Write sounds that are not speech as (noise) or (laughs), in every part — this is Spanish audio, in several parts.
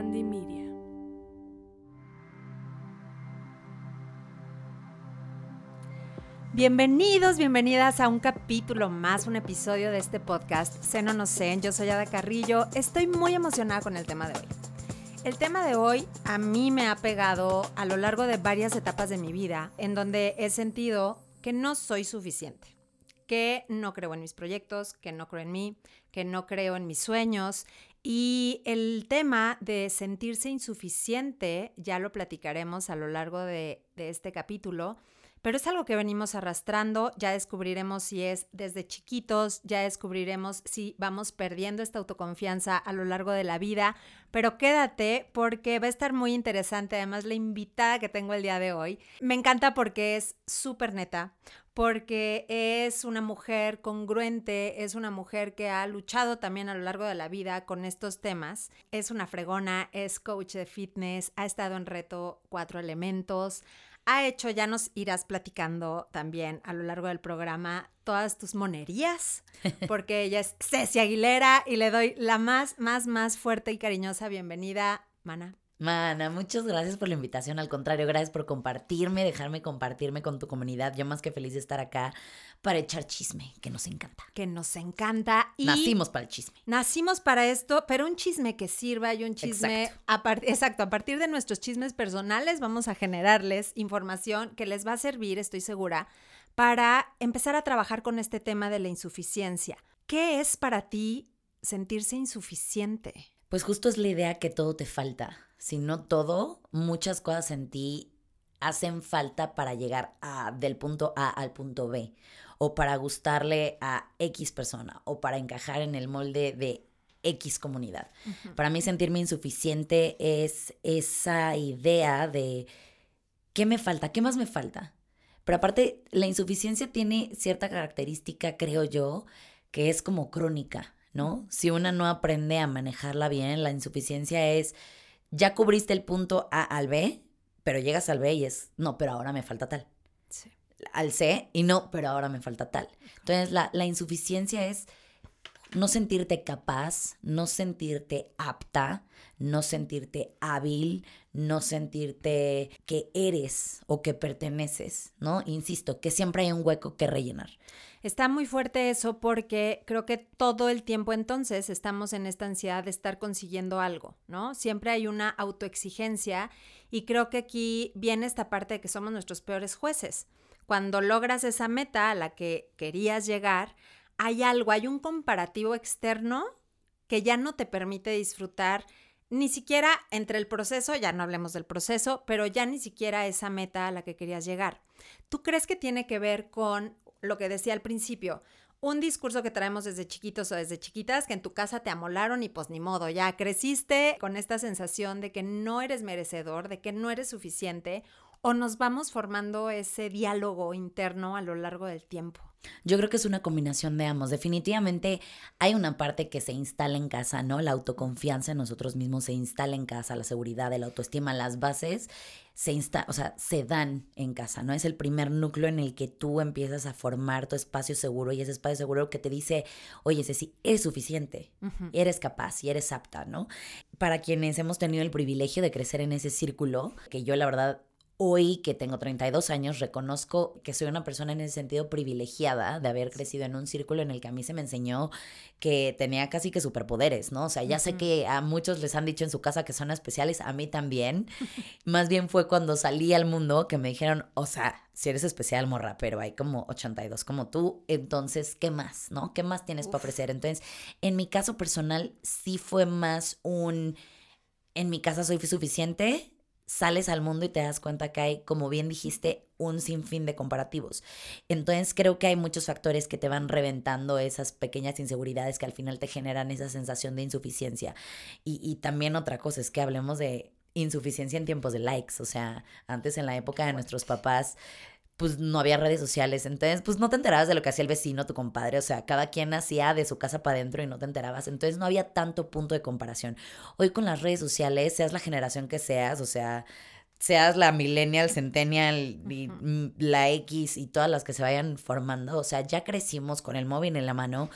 Bandy Media. Bienvenidos, bienvenidas a un capítulo más, un episodio de este podcast, Seno No Sé. Yo soy Ada Carrillo. Estoy muy emocionada con el tema de hoy. El tema de hoy a mí me ha pegado a lo largo de varias etapas de mi vida, en donde he sentido que no soy suficiente, que no creo en mis proyectos, que no creo en mí, que no creo en mis sueños. Y el tema de sentirse insuficiente, ya lo platicaremos a lo largo de, este capítulo, pero es algo que venimos arrastrando, ya descubriremos si es desde chiquitos, ya descubriremos si vamos perdiendo esta autoconfianza a lo largo de la vida, pero quédate porque va a estar muy interesante, además la invitada que tengo el día de hoy, me encanta porque es súper neta, porque es una mujer congruente, es una mujer que ha luchado también a lo largo de la vida con estos temas, es una fregona, es coach de fitness, ha estado en reto cuatro elementos, ha hecho, ya nos irás platicando también a lo largo del programa todas tus monerías, (laughs) porque ella es Ceci Aguilera y le doy la más, más, más fuerte y cariñosa bienvenida, Mana. Mana, muchas gracias por la invitación. Al contrario, gracias por compartirme, dejarme compartirme con tu comunidad. Yo más que feliz de estar acá para echar chisme, que nos encanta. Que nos encanta. Y nacimos para el chisme. Nacimos para esto, pero un chisme que sirva y un chisme... Exacto. exacto, a partir de nuestros chismes personales vamos a generarles información que les va a servir, estoy segura, para empezar a trabajar con este tema de la insuficiencia. ¿Qué es para ti sentirse insuficiente? Pues justo es la idea que todo te falta sino todo, muchas cosas en ti hacen falta para llegar a, del punto A al punto B, o para gustarle a X persona, o para encajar en el molde de X comunidad. Para mí sentirme insuficiente es esa idea de ¿qué me falta? ¿Qué más me falta? Pero aparte, la insuficiencia tiene cierta característica, creo yo, que es como crónica, ¿no? Si una no aprende a manejarla bien, la insuficiencia es ya cubriste el punto A al B, pero llegas al B y es, no, pero ahora me falta tal. Sí. Al C y no, pero ahora me falta tal. Entonces, la, la insuficiencia es no sentirte capaz, no sentirte apta, no sentirte hábil, no sentirte que eres o que perteneces, ¿no? Insisto, que siempre hay un hueco que rellenar. Está muy fuerte eso porque creo que todo el tiempo entonces estamos en esta ansiedad de estar consiguiendo algo, ¿no? Siempre hay una autoexigencia y creo que aquí viene esta parte de que somos nuestros peores jueces. Cuando logras esa meta a la que querías llegar, hay algo, hay un comparativo externo que ya no te permite disfrutar ni siquiera entre el proceso, ya no hablemos del proceso, pero ya ni siquiera esa meta a la que querías llegar. ¿Tú crees que tiene que ver con lo que decía al principio, un discurso que traemos desde chiquitos o desde chiquitas que en tu casa te amolaron y pues ni modo, ya creciste con esta sensación de que no eres merecedor, de que no eres suficiente o nos vamos formando ese diálogo interno a lo largo del tiempo? Yo creo que es una combinación de ambos. Definitivamente hay una parte que se instala en casa, ¿no? La autoconfianza en nosotros mismos se instala en casa, la seguridad, la autoestima, las bases se insta, o sea, se dan en casa, ¿no? Es el primer núcleo en el que tú empiezas a formar tu espacio seguro y ese espacio seguro que te dice, oye, Ceci, eres suficiente, eres capaz y eres apta, ¿no? Para quienes hemos tenido el privilegio de crecer en ese círculo, que yo la verdad Hoy que tengo 32 años, reconozco que soy una persona en ese sentido privilegiada de haber crecido en un círculo en el que a mí se me enseñó que tenía casi que superpoderes, ¿no? O sea, ya sé que a muchos les han dicho en su casa que son especiales, a mí también. (laughs) Más bien fue cuando salí al mundo que me dijeron, o sea, si eres especial, morra, pero hay como 82 como tú, entonces, ¿qué más, no? ¿Qué más tienes para ofrecer? Entonces, en mi caso personal, sí fue más un, en mi casa soy suficiente, sales al mundo y te das cuenta que hay, como bien dijiste, un sinfín de comparativos. Entonces creo que hay muchos factores que te van reventando esas pequeñas inseguridades que al final te generan esa sensación de insuficiencia. Y, y también otra cosa es que hablemos de insuficiencia en tiempos de likes. O sea, antes en la época de nuestros papás pues no había redes sociales, entonces pues no te enterabas de lo que hacía el vecino, tu compadre, o sea, cada quien hacía de su casa para adentro y no te enterabas, entonces no había tanto punto de comparación. Hoy con las redes sociales, seas la generación que seas, o sea, seas la millennial, centennial, y la X y todas las que se vayan formando, o sea, ya crecimos con el móvil en la mano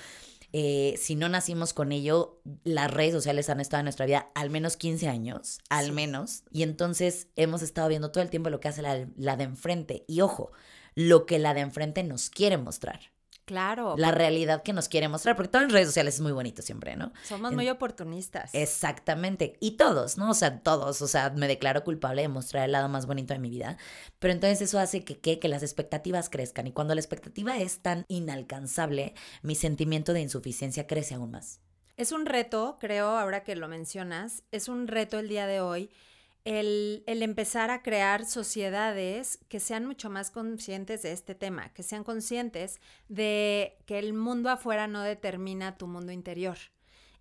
Eh, si no nacimos con ello, las redes sociales han estado en nuestra vida al menos 15 años, al menos. Y entonces hemos estado viendo todo el tiempo lo que hace la, la de enfrente. Y ojo, lo que la de enfrente nos quiere mostrar. Claro. La realidad que nos quiere mostrar, porque todo en redes sociales es muy bonito siempre, ¿no? Somos muy oportunistas. Exactamente. Y todos, ¿no? O sea, todos. O sea, me declaro culpable de mostrar el lado más bonito de mi vida. Pero entonces eso hace que, que, que las expectativas crezcan. Y cuando la expectativa es tan inalcanzable, mi sentimiento de insuficiencia crece aún más. Es un reto, creo, ahora que lo mencionas, es un reto el día de hoy el, empezar a crear sociedades que sean mucho más conscientes de este tema, que sean conscientes de que el mundo afuera no determina tu mundo interior.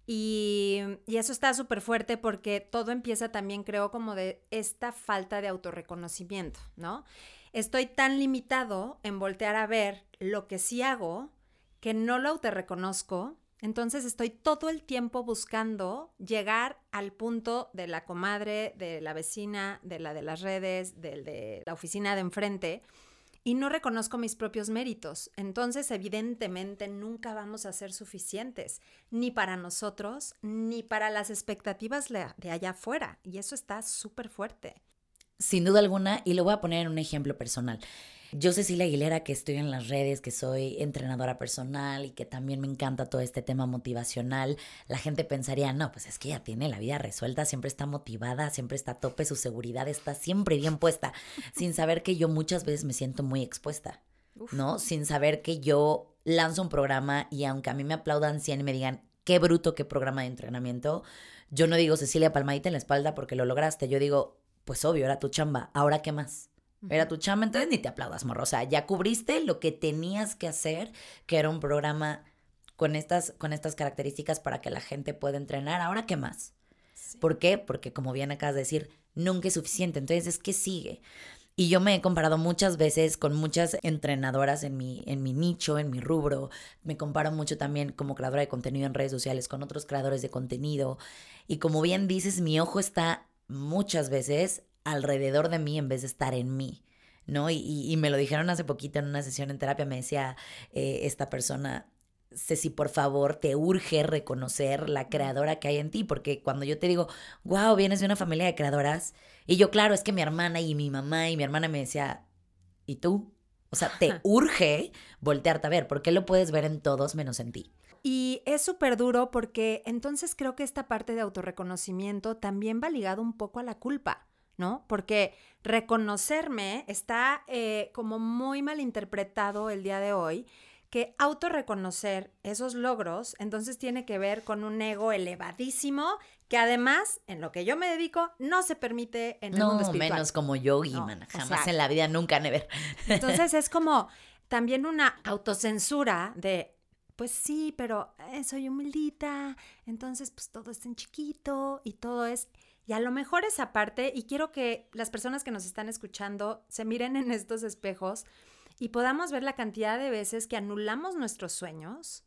Y, y eso está súper fuerte porque todo empieza también, creo, como de esta falta de autorreconocimiento, ¿no? Estoy tan limitado en voltear a ver lo que sí hago que no lo autorreconozco entonces estoy todo el tiempo buscando llegar al punto de la comadre, de la vecina, de la de las redes, del de la oficina de enfrente y no reconozco mis propios méritos. Entonces, evidentemente, nunca vamos a ser suficientes, ni para nosotros, ni para las expectativas de allá afuera. Y eso está súper fuerte. Sin duda alguna, y lo voy a poner en un ejemplo personal. Yo, Cecilia Aguilera, que estoy en las redes, que soy entrenadora personal y que también me encanta todo este tema motivacional, la gente pensaría, no, pues es que ella tiene la vida resuelta, siempre está motivada, siempre está a tope, su seguridad está siempre bien puesta, sin saber que yo muchas veces me siento muy expuesta, ¿no? Sin saber que yo lanzo un programa y aunque a mí me aplaudan 100 y me digan, qué bruto, qué programa de entrenamiento, yo no digo Cecilia palmadita en la espalda porque lo lograste, yo digo, pues obvio, era tu chamba, ahora qué más. Era tu chamba, entonces ni te aplaudas, morro. O sea, ya cubriste lo que tenías que hacer, que era un programa con estas, con estas características para que la gente pueda entrenar. Ahora, ¿qué más? ¿Por qué? Porque como bien acabas de decir, nunca es suficiente. Entonces, es que sigue. Y yo me he comparado muchas veces con muchas entrenadoras en mi, en mi nicho, en mi rubro. Me comparo mucho también como creadora de contenido en redes sociales con otros creadores de contenido. Y como bien dices, mi ojo está muchas veces alrededor de mí en vez de estar en mí. ¿No? Y, me lo dijeron hace poquito en una sesión en terapia, me decía eh, esta persona, Ceci, por favor, te urge reconocer la creadora que hay en ti, porque cuando yo te digo, wow, vienes de una familia de creadoras, y yo, claro, es que mi hermana y mi mamá y mi hermana me decía, ¿y tú? O sea, te urge voltearte a ver, porque lo puedes ver en todos menos en ti. Y es súper duro porque entonces creo que esta parte de autorreconocimiento también va ligado un poco a la culpa. ¿No? Porque reconocerme está eh, como muy mal interpretado el día de hoy, que autorreconocer esos logros, entonces tiene que ver con un ego elevadísimo, que además, en lo que yo me dedico, no se permite en el mundo espiritual. menos como yogi, no, jamás en la vida, nunca, never. (laughs) Entonces es como también una autocensura de, pues sí, pero eh, soy humildita, entonces pues todo está en chiquito y todo es... Y a lo mejor esa parte, y quiero que las personas que nos están escuchando se miren en estos espejos y podamos ver la cantidad de veces que anulamos nuestros sueños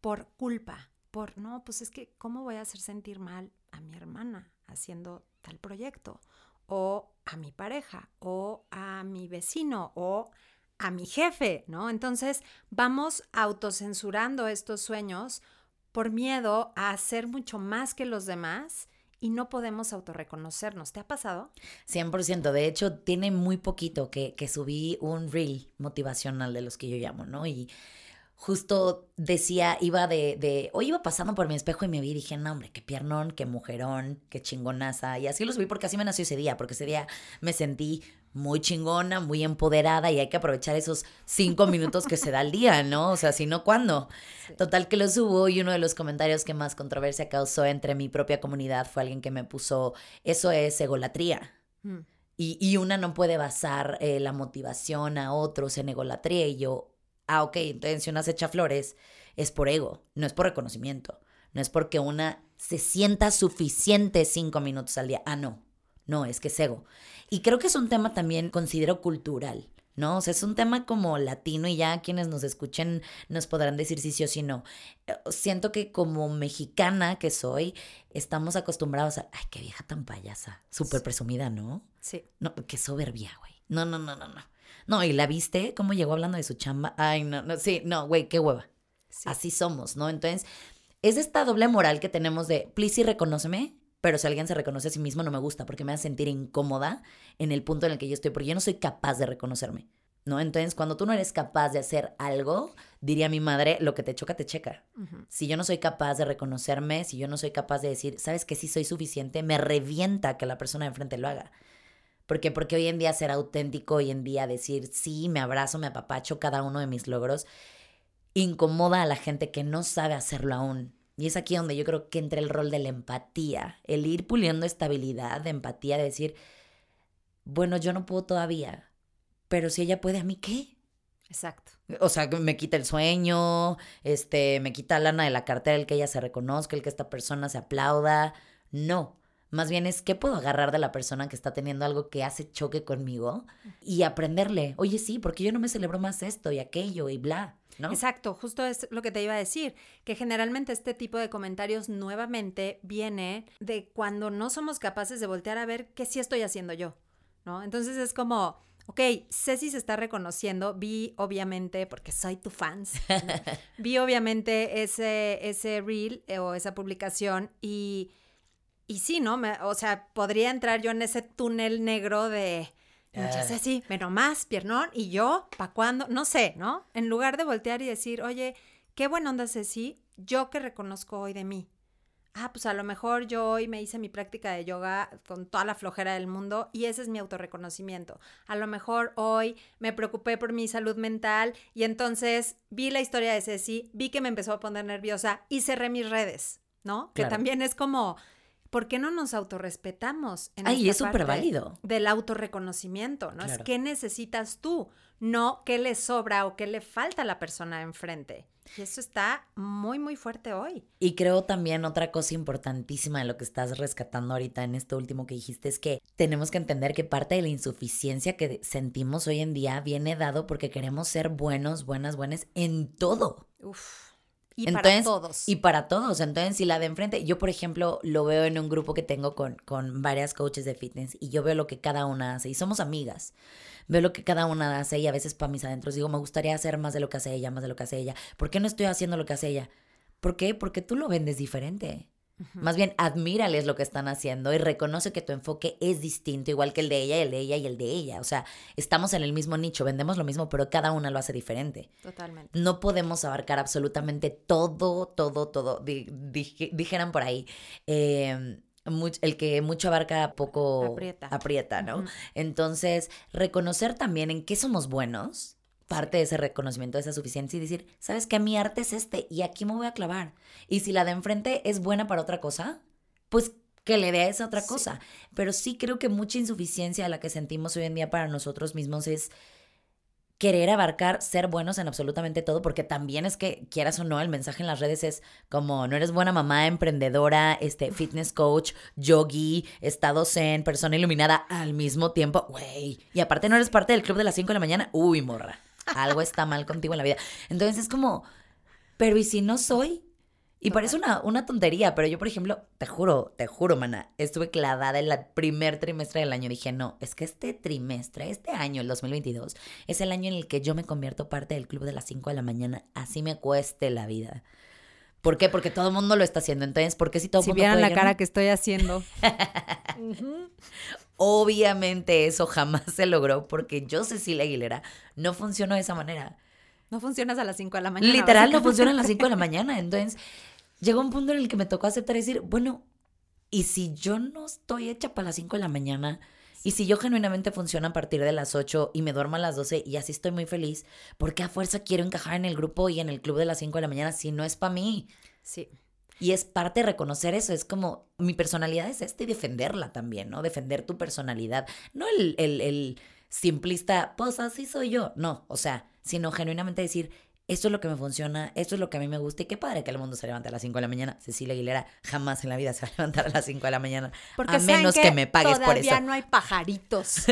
por culpa, por, no, pues es que, ¿cómo voy a hacer sentir mal a mi hermana haciendo tal proyecto? O a mi pareja, o a mi vecino, o a mi jefe, ¿no? Entonces vamos autocensurando estos sueños por miedo a hacer mucho más que los demás y no podemos autorreconocernos. ¿Te ha pasado? 100%. De hecho, tiene muy poquito que, que subí un reel motivacional de los que yo llamo, ¿no? Y justo decía, iba de, de, hoy iba pasando por mi espejo y me vi y dije, no, hombre, qué piernón, qué mujerón, qué chingonaza. Y así los vi porque así me nació ese día, porque ese día me sentí muy chingona, muy empoderada y hay que aprovechar esos cinco minutos que se da al día, ¿no? O sea, si no, ¿cuándo? Total que lo subo y uno de los comentarios que más controversia causó entre mi propia comunidad fue alguien que me puso, eso es egolatría. Mm. Y, y, una no puede basar eh, la motivación a otros en egolatría y yo, ah, ok, entonces si una se echa flores es por ego, no es por reconocimiento, no es porque una se sienta suficiente cinco minutos al día, ah, no, no, es que es ego. Y creo que es un tema también, considero, cultural. ¿no? O sea, es un tema como latino y ya quienes nos escuchen nos podrán decir si sí o si no. Eh, siento que como mexicana que soy, estamos acostumbrados a, ay, qué vieja tan payasa, súper presumida, ¿no? Sí. No, qué soberbia, güey. No, no, no, no, no. No, y la viste, cómo llegó hablando de su chamba. Ay, no, no, sí, no, güey, qué hueva. Así somos, ¿no? Entonces, es esta doble moral que tenemos de, please sí, reconóceme, pero si alguien se reconoce a sí mismo no me gusta porque me hace sentir incómoda en el punto en el que yo estoy, porque yo no soy capaz de reconocerme. ¿No? Entonces, cuando tú no eres capaz de hacer algo, diría mi madre, lo que te choca, te checa. Si yo no soy capaz de reconocerme, si yo no soy capaz de decir, ¿sabes que sí soy suficiente? Me revienta que la persona de enfrente lo haga. Porque, porque hoy en día ser auténtico, hoy en día decir, sí, me abrazo, me apapacho cada uno de mis logros, incomoda a la gente que no sabe hacerlo aún. Y es aquí donde yo creo que entra el rol de la empatía, el ir puliendo estabilidad, de empatía, de decir, bueno, yo no puedo todavía, pero si ella puede, ¿a mí qué? Exacto. O sea, me quita el sueño, este, me quita lana de la cartera el que ella se reconozca, el que esta persona se aplauda. No. Más bien es qué puedo agarrar de la persona que está teniendo algo que hace choque conmigo y aprenderle. Oye, sí, porque yo no me celebro más esto y aquello y bla. ¿No? Exacto, justo es lo que te iba a decir, que generalmente este tipo de comentarios nuevamente viene de cuando no somos capaces de voltear a ver qué sí estoy haciendo yo, ¿no? Entonces es como, ok, Ceci se está reconociendo, vi obviamente, porque soy tu fans, (laughs) vi obviamente ese, ese reel eh, o esa publicación y, y sí, ¿no? Me, o sea, podría entrar yo en ese túnel negro de Muchas ah. Ceci, menos más, piernón, y yo, ¿para cuándo? No sé, ¿no? En lugar de voltear y decir, oye, qué buena onda, Ceci, yo que reconozco hoy de mí. Ah, pues a lo mejor yo hoy me hice mi práctica de yoga con toda la flojera del mundo y ese es mi autorreconocimiento. A lo mejor hoy me preocupé por mi salud mental y entonces vi la historia de Ceci, vi que me empezó a poner nerviosa y cerré mis redes, ¿no? Que también es como ¿por qué no nos autorrespetamos? En Ay, es súper válido. Del autorreconocimiento, ¿no? Es qué necesitas tú, no qué le sobra o qué le falta a la persona enfrente. Y eso está muy, muy fuerte hoy. Y creo también otra cosa importantísima de lo que estás rescatando ahorita en esto último que dijiste es que tenemos que entender que parte de la insuficiencia que sentimos hoy en día viene dado porque queremos ser buenos, buenas, buenas en todo. Uf. Y para todos. Y para todos. Entonces, si la de enfrente, yo por ejemplo lo veo en un grupo que tengo con, con varias coaches de fitness y yo veo lo que cada una hace y somos amigas. Veo lo que cada una hace y a veces para mis adentros digo, me gustaría hacer más de lo que hace ella, más de lo que hace ella. ¿Por qué no estoy haciendo lo que hace ella? ¿Por qué? Porque tú lo vendes diferente. Más bien, admírales lo que están haciendo y reconoce que tu enfoque es distinto, igual que el de ella, el de ella y el de ella. O sea, estamos en el mismo nicho, vendemos lo mismo, pero cada una lo hace diferente. Totalmente. No podemos abarcar absolutamente todo, todo, todo. dijeran por ahí. Em, el que mucho abarca poco aprieta, aprieta ¿no? Entonces, reconocer también en qué somos buenos parte de ese reconocimiento, de esa suficiencia y decir, sabes que mi arte es este y aquí me voy a clavar. Y si la de enfrente es buena para otra cosa, pues que le dé a esa otra cosa. Pero sí creo que mucha insuficiencia a la que sentimos hoy en día para nosotros mismos es querer abarcar, ser buenos en absolutamente todo, porque también es que, quieras o no, el mensaje en las redes es como, no eres buena mamá, emprendedora, este, fitness coach, yogi, estado zen, persona iluminada al mismo tiempo, güey. Y aparte no eres parte del club de las 5 de la mañana, uy, morra algo está mal contigo en la vida. Entonces es como, pero ¿y si no soy? Y parece una, una tontería, pero yo, por ejemplo, te juro, te juro, mana, estuve clavada en el primer trimestre del año. Dije, no, es que este trimestre, este año, el 2022, es el año en el que yo me convierto parte del club de las 5 de la mañana. Así me cueste la vida. ¿Por qué? Porque todo el mundo lo está haciendo. Entonces, ¿por qué si todo el mundo Si vieran la cara que estoy haciendo. (laughs) Obviamente eso jamás se logró porque yo, Cecilia Aguilera, no funcionó de esa manera. No funcionas a las 5 de la mañana. Literal, no funciona a las 5 de la mañana. Entonces, llegó un punto en el que me tocó aceptar y decir, bueno, ¿y si yo no estoy hecha para las 5 de la mañana? Y si yo genuinamente funciono a partir de las 8 y me duermo a las 12 y así estoy muy feliz, ¿por qué a fuerza quiero encajar en el grupo y en el club de las 5 de la mañana si no es para mí? Sí. Y es parte de reconocer eso, es como mi personalidad es esta y defenderla también, ¿no? Defender tu personalidad, no el, el, el simplista, pues así soy yo, no, o sea, sino genuinamente decir, esto es lo que me funciona, esto es lo que a mí me gusta y qué padre que el mundo se levante a las 5 de la mañana. Cecilia Aguilera jamás en la vida se va a levantar a las 5 de la mañana. Porque a menos que, me pagues por eso. Todavía no hay pajaritos.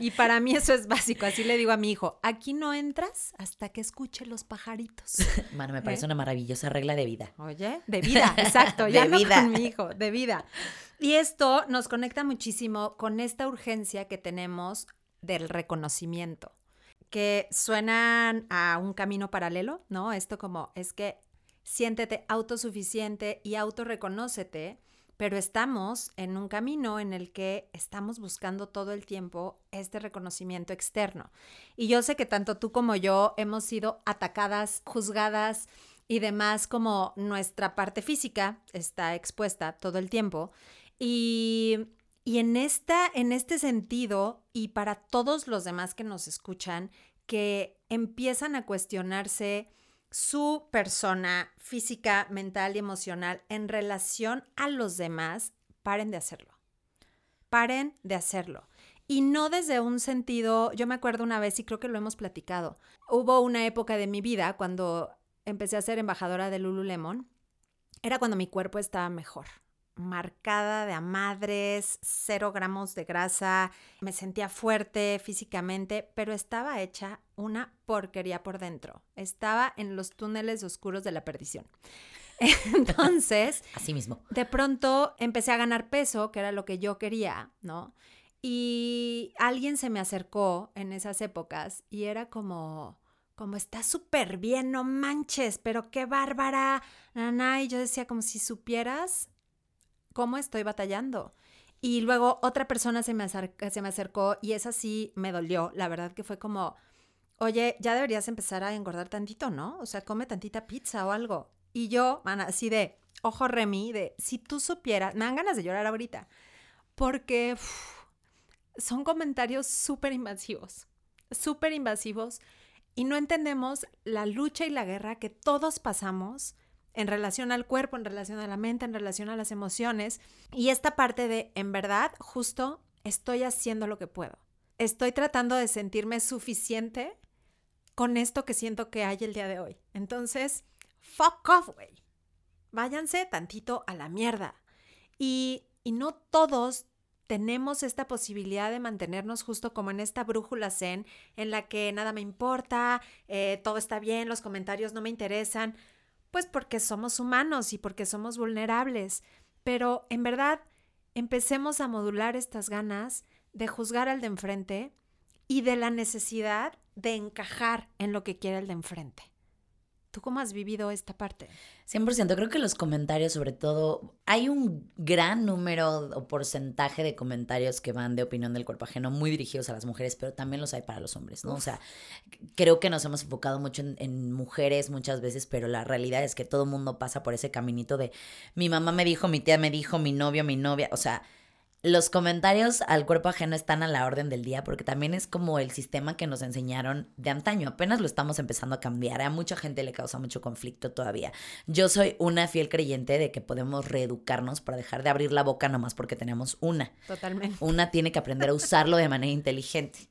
y para mí eso es básico. Así le digo a mi hijo, aquí no entras hasta que escuche los pajaritos. (laughs) Mano, me parece ¿Eh? una maravillosa regla de vida. Oye, de vida, (laughs) exacto. ya de vida. con mi hijo, de vida. Y esto nos conecta muchísimo con esta urgencia que tenemos del reconocimiento que suenan a un camino paralelo, ¿no? Esto como es que siéntete autosuficiente y autorreconócete, pero estamos en un camino en el que estamos buscando todo el tiempo este reconocimiento externo. Y yo sé que tanto tú como yo hemos sido atacadas, juzgadas y demás como nuestra parte física está expuesta todo el tiempo. Y, y en, esta, en este sentido, y para todos los demás que nos escuchan, que empiezan a cuestionarse su persona física, mental y emocional en relación a los demás, paren de hacerlo. Paren de hacerlo. Y no desde un sentido, yo me acuerdo una vez y creo que lo hemos platicado, hubo una época de mi vida cuando empecé a ser embajadora de Lululemon, era cuando mi cuerpo estaba mejor, marcada de a madres, cero gramos de grasa, me sentía fuerte físicamente, pero estaba hecha una porquería por dentro. Estaba en los túneles oscuros de la perdición. (laughs) Entonces, (laughs) así mismo. De pronto empecé a ganar peso, que era lo que yo quería, ¿no? Y alguien se me acercó en esas épocas y era como, como está súper bien, no manches, pero qué bárbara, nana. Y yo decía, como si supieras cómo estoy batallando. Y luego otra persona se me, se me acercó y esa sí me dolió. La verdad que fue como, oye, ya deberías empezar a engordar tantito, ¿no? O sea, come tantita pizza o algo. Y yo, man, así de, ojo Remy, de, si tú supieras, me dan ganas de llorar ahorita, porque son comentarios súper invasivos, súper invasivos, y no entendemos la lucha y la guerra que todos pasamos en relación al cuerpo, en relación a la mente, en relación a las emociones. Y esta parte de, en verdad, justo estoy haciendo lo que puedo. Estoy tratando de sentirme suficiente con esto que siento que hay el día de hoy. Entonces, fuck off, güey. Váyanse tantito a la mierda. Y, y no todos tenemos esta posibilidad de mantenernos justo como en esta brújula zen en la que nada me importa, eh, todo está bien, los comentarios no me interesan. Pues porque somos humanos y porque somos vulnerables. Pero en verdad, empecemos a modular estas ganas de juzgar al de enfrente y de la necesidad de encajar en lo que quiere el de enfrente. ¿Tú cómo has vivido esta parte? 100%, creo que los comentarios, sobre todo, hay un gran número o porcentaje de comentarios que van de opinión del cuerpo ajeno muy dirigidos a las mujeres, pero también los hay para los hombres, ¿no? O sea, creo que nos hemos enfocado mucho en, en mujeres muchas veces, pero la realidad es que todo mundo pasa por ese caminito de mi mamá me dijo, mi tía me dijo, mi novio, mi novia, o sea, los comentarios al cuerpo ajeno están a la orden del día porque también es como el sistema que nos enseñaron de antaño. Apenas lo estamos empezando a cambiar. A mucha gente le causa mucho conflicto todavía. Yo soy una fiel creyente de que podemos reeducarnos para dejar de abrir la boca nomás porque tenemos una. Totalmente. Una tiene que aprender a usarlo de manera inteligente.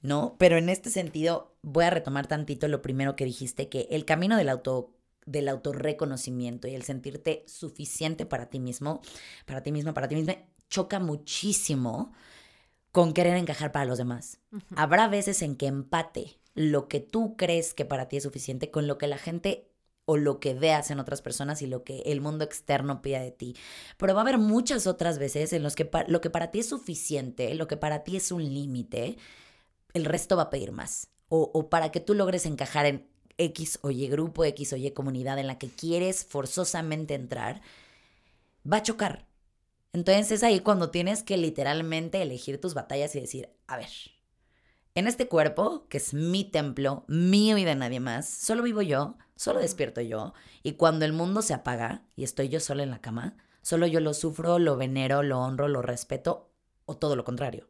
¿No? Pero en este sentido, voy a retomar tantito lo primero que dijiste, que el camino del auto del autorreconocimiento y el sentirte suficiente para ti mismo, para ti misma, para ti misma, choca muchísimo con querer encajar para los demás. Habrá veces en que empate lo que tú crees que para ti es suficiente con lo que la gente o lo que veas en otras personas y lo que el mundo externo pide de ti. Pero va a haber muchas otras veces en los que lo que para ti es suficiente, lo que para ti es un límite, el resto va a pedir más. O, o para que tú logres encajar en X o Y grupo, X o Y comunidad en la que quieres forzosamente entrar, va a chocar entonces es ahí cuando tienes que literalmente elegir tus batallas y decir, a ver, en este cuerpo, que es mi templo, mío y de nadie más, solo vivo yo, solo despierto yo, y cuando el mundo se apaga y estoy yo sola en la cama, solo yo lo sufro, lo venero, lo honro, lo respeto, o todo lo contrario.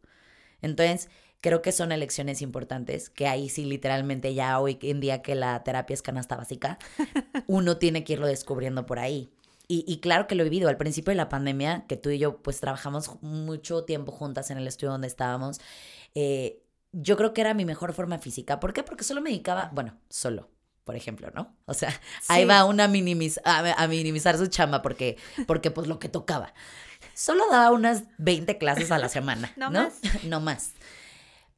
Entonces, creo que son elecciones importantes, que ahí sí literalmente ya hoy en día que la terapia es canasta básica, (laughs) uno tiene que irlo descubriendo por ahí. Y, claro que lo he vivido. Al principio de la pandemia, que tú y yo pues trabajamos mucho tiempo juntas en el estudio donde estábamos, eh, yo creo que era mi mejor forma física. ¿Por qué? Porque solo me dedicaba, bueno, solo, por ejemplo, ¿no? O sea, ahí va una minimiz a, minimizar su chamba porque, porque pues lo que tocaba. Solo daba unas 20 clases a la semana, (laughs) ¿no? ¿no? Más. no más.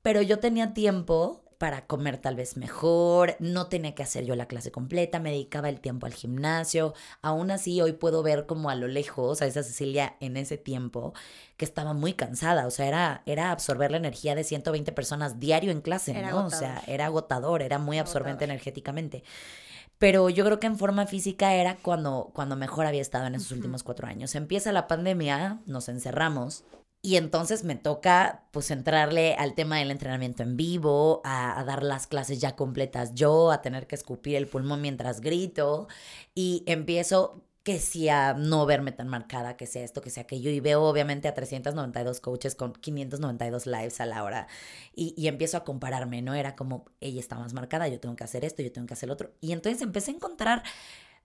Pero yo tenía tiempo para comer tal vez mejor, no tenía que hacer yo la clase completa, me dedicaba el tiempo al gimnasio, aún así hoy puedo ver como a lo lejos a esa Cecilia en ese tiempo que estaba muy cansada, o sea, era, era absorber la energía de 120 personas diario en clase, ¿no? O sea, era agotador, era muy absorbente energéticamente. Pero yo creo que en forma física era cuando, cuando mejor había estado en esos últimos cuatro años. Empieza la pandemia, nos encerramos, y entonces me toca pues entrarle al tema del entrenamiento en vivo, a, dar las clases ya completas yo, a tener que escupir el pulmón mientras grito y empiezo que si a no verme tan marcada, que sea esto, que sea aquello. Y veo obviamente a 392 coaches con 592 lives a la hora. Y, y, empiezo a compararme, ¿no? Era como, ella está más marcada, yo tengo que hacer esto, yo tengo que hacer lo otro. Y entonces empecé a encontrar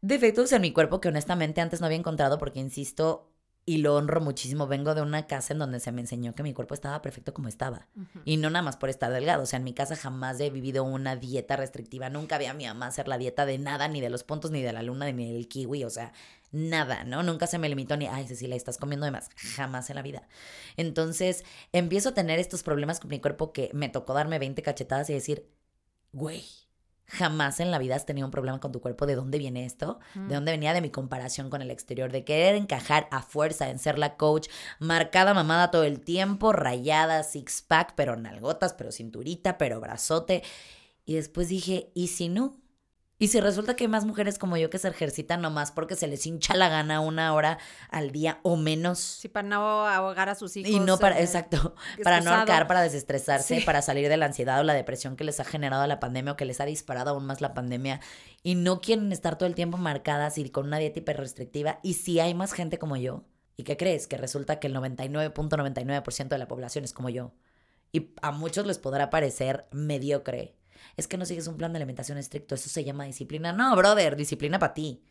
defectos en mi cuerpo que honestamente antes no había encontrado porque, insisto, y lo honro muchísimo. Vengo de una casa en donde se me enseñó que mi cuerpo estaba perfecto como estaba. Y no nada más por estar delgado. O sea, en mi casa jamás he vivido una dieta restrictiva. Nunca vi a mi mamá hacer la dieta de nada, ni de los puntos, ni de la luna, ni del kiwi. O sea, nada, ¿no? Nunca se me limitó ni, ay, Cecilia, estás comiendo de más. Jamás en la vida. Entonces, empiezo a tener estos problemas con mi cuerpo que me tocó darme 20 cachetadas y decir, güey jamás en la vida has tenido un problema con tu cuerpo. ¿De dónde viene esto? ¿De dónde venía de mi comparación con el exterior? De querer encajar a fuerza en ser la coach, marcada, mamada todo el tiempo, rayada, six pack, pero nalgotas, pero cinturita, pero brazote. Y después dije, ¿y si no? Y si resulta que hay más mujeres como yo que se ejercitan nomás porque se les hincha la gana una hora al día o menos. Sí, para no ahogar a sus hijos. Y no para, exacto, (laughs) para no ahorcar, para desestresarse, para salir de la ansiedad o la depresión que les ha generado la pandemia o que les ha disparado aún más la pandemia. Y no quieren estar todo el tiempo marcadas y con una dieta hiper restrictiva. Y si hay más gente como yo, ¿y qué crees? Que resulta que el 99.99% de la población es como yo. Y a muchos les podrá parecer mediocre es que no sigues un plan de alimentación estricto, eso se llama disciplina. No, brother, disciplina para ti.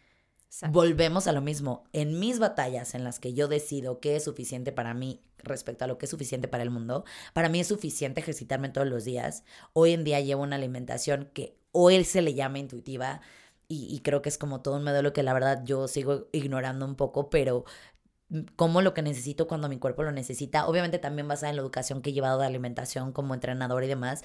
Volvemos a lo mismo. En mis batallas en las que yo decido qué es suficiente para mí respecto a lo que es suficiente para el mundo, para mí es suficiente ejercitarme todos los días. Hoy en día llevo una alimentación que hoy se le llama intuitiva y, y creo que es como todo un modelo que la verdad yo sigo ignorando un poco, pero como lo que necesito cuando mi cuerpo lo necesita. Obviamente también basada en la educación que he llevado de alimentación como entrenador y demás.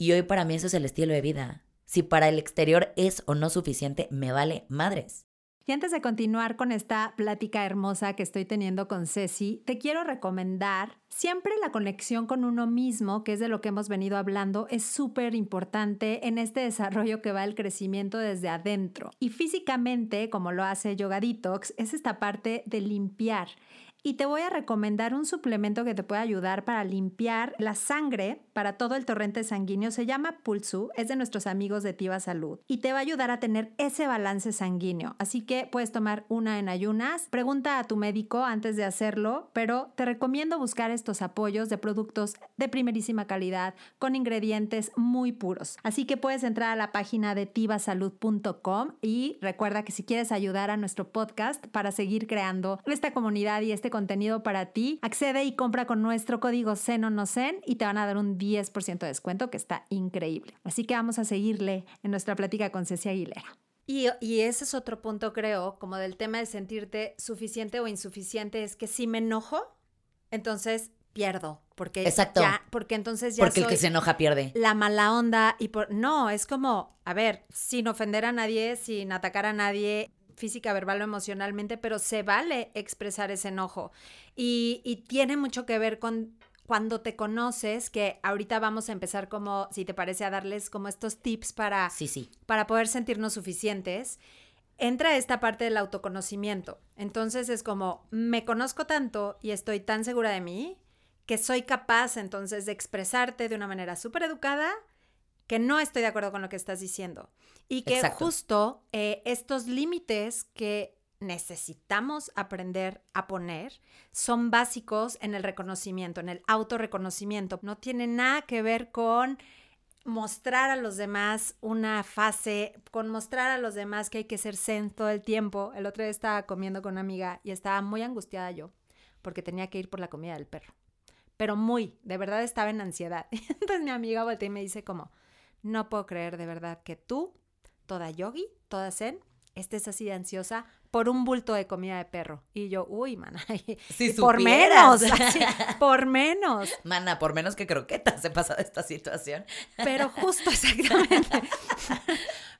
Y hoy para mí eso es el estilo de vida. Si para el exterior es o no suficiente, me vale madres. Y antes de continuar con esta plática hermosa que estoy teniendo con Ceci, te quiero recomendar siempre la conexión con uno mismo, que es de lo que hemos venido hablando, es súper importante en este desarrollo que va el crecimiento desde adentro. Y físicamente, como lo hace Yoga Detox, es esta parte de limpiar y te voy a recomendar un suplemento que te puede ayudar para limpiar la sangre para todo el torrente sanguíneo. Se llama Pulsu, es de nuestros amigos de Tiva Salud y te va a ayudar a tener ese balance sanguíneo. Así que puedes tomar una en ayunas. Pregunta a tu médico antes de hacerlo, pero te recomiendo buscar estos apoyos de productos de primerísima calidad con ingredientes muy puros. Así que puedes entrar a la página de tivasalud.com y recuerda que si quieres ayudar a nuestro podcast para seguir creando esta comunidad y este contenido para ti, accede y compra con nuestro código SENONOCEN y te van a dar un 10% de descuento que está increíble. Así que vamos a seguirle en nuestra plática con Ceci Aguilera. Y, y, ese es otro punto, creo, como del tema de sentirte suficiente o insuficiente, es que si me enojo, entonces pierdo. Porque Exacto. Ya, porque entonces ya. Porque el que se enoja pierde. La mala onda y por. No, es como, a ver, sin ofender a nadie, sin atacar a nadie, física, verbal o emocionalmente, pero se vale expresar ese enojo. Y, y tiene mucho que ver con cuando te conoces, que ahorita vamos a empezar como, si te parece, a darles como estos tips para, sí, sí. para poder sentirnos suficientes, entra esta parte del autoconocimiento. Entonces es como, me conozco tanto y estoy tan segura de mí que soy capaz entonces de expresarte de una manera súper educada que no estoy de acuerdo con lo que estás diciendo. Y que justo eh, estos límites que necesitamos aprender a poner son básicos en el reconocimiento, en el autorreconocimiento. No tiene nada que ver con mostrar a los demás una fase, con mostrar a los demás que hay que ser zen todo el tiempo. El otro día estaba comiendo con una amiga y estaba muy angustiada yo porque tenía que ir por la comida del perro. Pero muy, de verdad estaba en ansiedad. (laughs) Entonces mi amiga voltea y me dice como, no puedo creer de verdad que tú, toda yogi, toda zen, estés así de ansiosa por un bulto de comida de perro. Y yo, uy, mana, (laughs) Si por supieras. menos, (laughs) así, por menos. (laughs) Mana, por menos que croquetas he pasado esta situación. Pero justo, exactamente.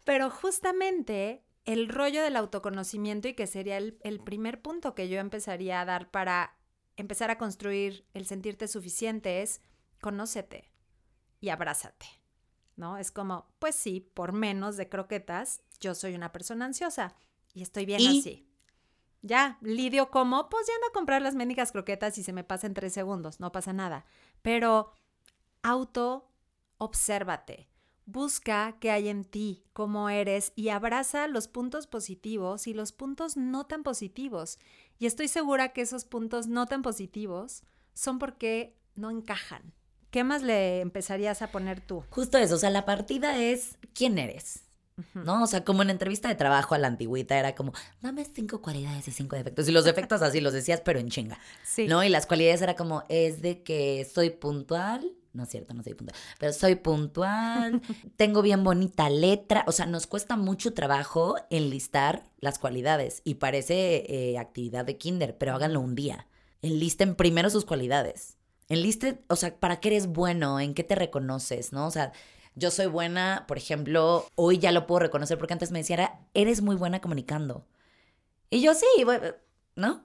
Pero justamente el rollo del autoconocimiento y que sería el, el primer punto que yo empezaría a dar para empezar a construir el sentirte suficiente es conócete y abrázate. ¿No? Es como, pues sí, por menos de croquetas, yo soy una persona ansiosa y estoy bien ¿Y? así. Ya, lidio como, pues ya ando a comprar las médicas croquetas y se me pasa en tres segundos, no pasa nada. Pero auto obsérvate. Busca qué hay en ti, cómo eres y abraza los puntos positivos y los puntos no tan positivos. Y estoy segura que esos puntos no tan positivos son porque no encajan. ¿Qué más le empezarías a poner tú? Justo eso, o sea, la partida es quién eres. ¿No? O sea, como en entrevista de trabajo a la antigüita era como, dame cinco cualidades y cinco defectos. Y los defectos así los decías, pero en chinga. Sí. ¿No? Y las cualidades era como, es de que soy puntual. No es cierto, no soy puntual. Pero soy puntual, (laughs) tengo bien bonita letra. O sea, nos cuesta mucho trabajo enlistar las cualidades. Y parece eh, actividad de kinder, pero háganlo un día. Enlisten primero sus cualidades. Enlisten, o sea, para qué eres bueno, en qué te reconoces, ¿no? O sea, yo soy buena, por ejemplo, hoy ya lo puedo reconocer porque antes me decía, era, eres muy buena comunicando. Y yo sí, ¿no?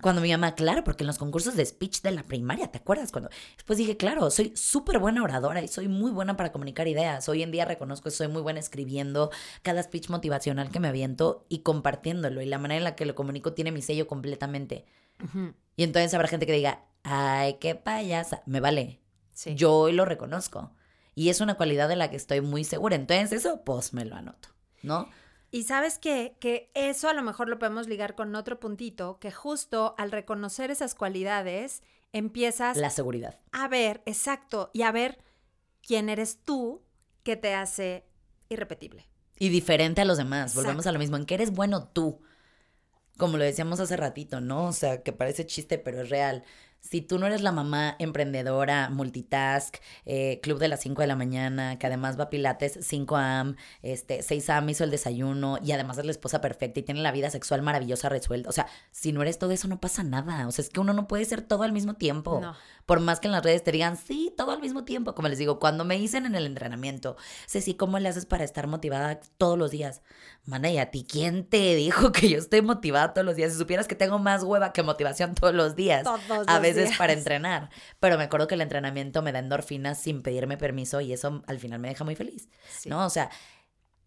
Cuando mi mamá, claro, porque en los concursos de speech de la primaria, ¿te acuerdas? Cuando después dije, claro, soy súper buena oradora y soy muy buena para comunicar ideas. Hoy en día reconozco que soy muy buena escribiendo cada speech motivacional que me aviento y compartiéndolo. Y la manera en la que lo comunico tiene mi sello completamente. Y entonces habrá gente que diga, ay, qué payasa. Me vale. Sí. Yo hoy lo reconozco. Y es una cualidad de la que estoy muy segura. Entonces eso, pues me lo anoto, ¿no? Y sabes qué? Que eso a lo mejor lo podemos ligar con otro puntito, que justo al reconocer esas cualidades, empiezas La seguridad. a ver, exacto, y a ver quién eres tú que te hace irrepetible. Y diferente a los demás. Volvemos a lo mismo. ¿En qué eres bueno tú? Como lo decíamos hace ratito, ¿no? O sea, que parece chiste, pero es real. Si tú no eres la mamá emprendedora, multitask, eh, club de las 5 de la mañana, que además va a Pilates 5 AM, este, 6 AM hizo el desayuno y además es la esposa perfecta y tiene la vida sexual maravillosa resuelta. O sea, si no eres todo eso, no pasa nada. O sea, es que uno no puede ser todo al mismo tiempo. No. Por más que en las redes te digan, sí, todo al mismo tiempo. Como les digo, cuando me dicen en el entrenamiento, Ceci, ¿cómo le haces para estar motivada todos los días? Mana, ¿y a ti quién te dijo que yo estoy motivada todos los días? Si supieras que tengo más hueva que motivación todos los días. Todos a los veces días. para entrenar. Pero me acuerdo que el entrenamiento me da endorfinas sin pedirme permiso y eso al final me deja muy feliz. Sí. ¿No? O sea,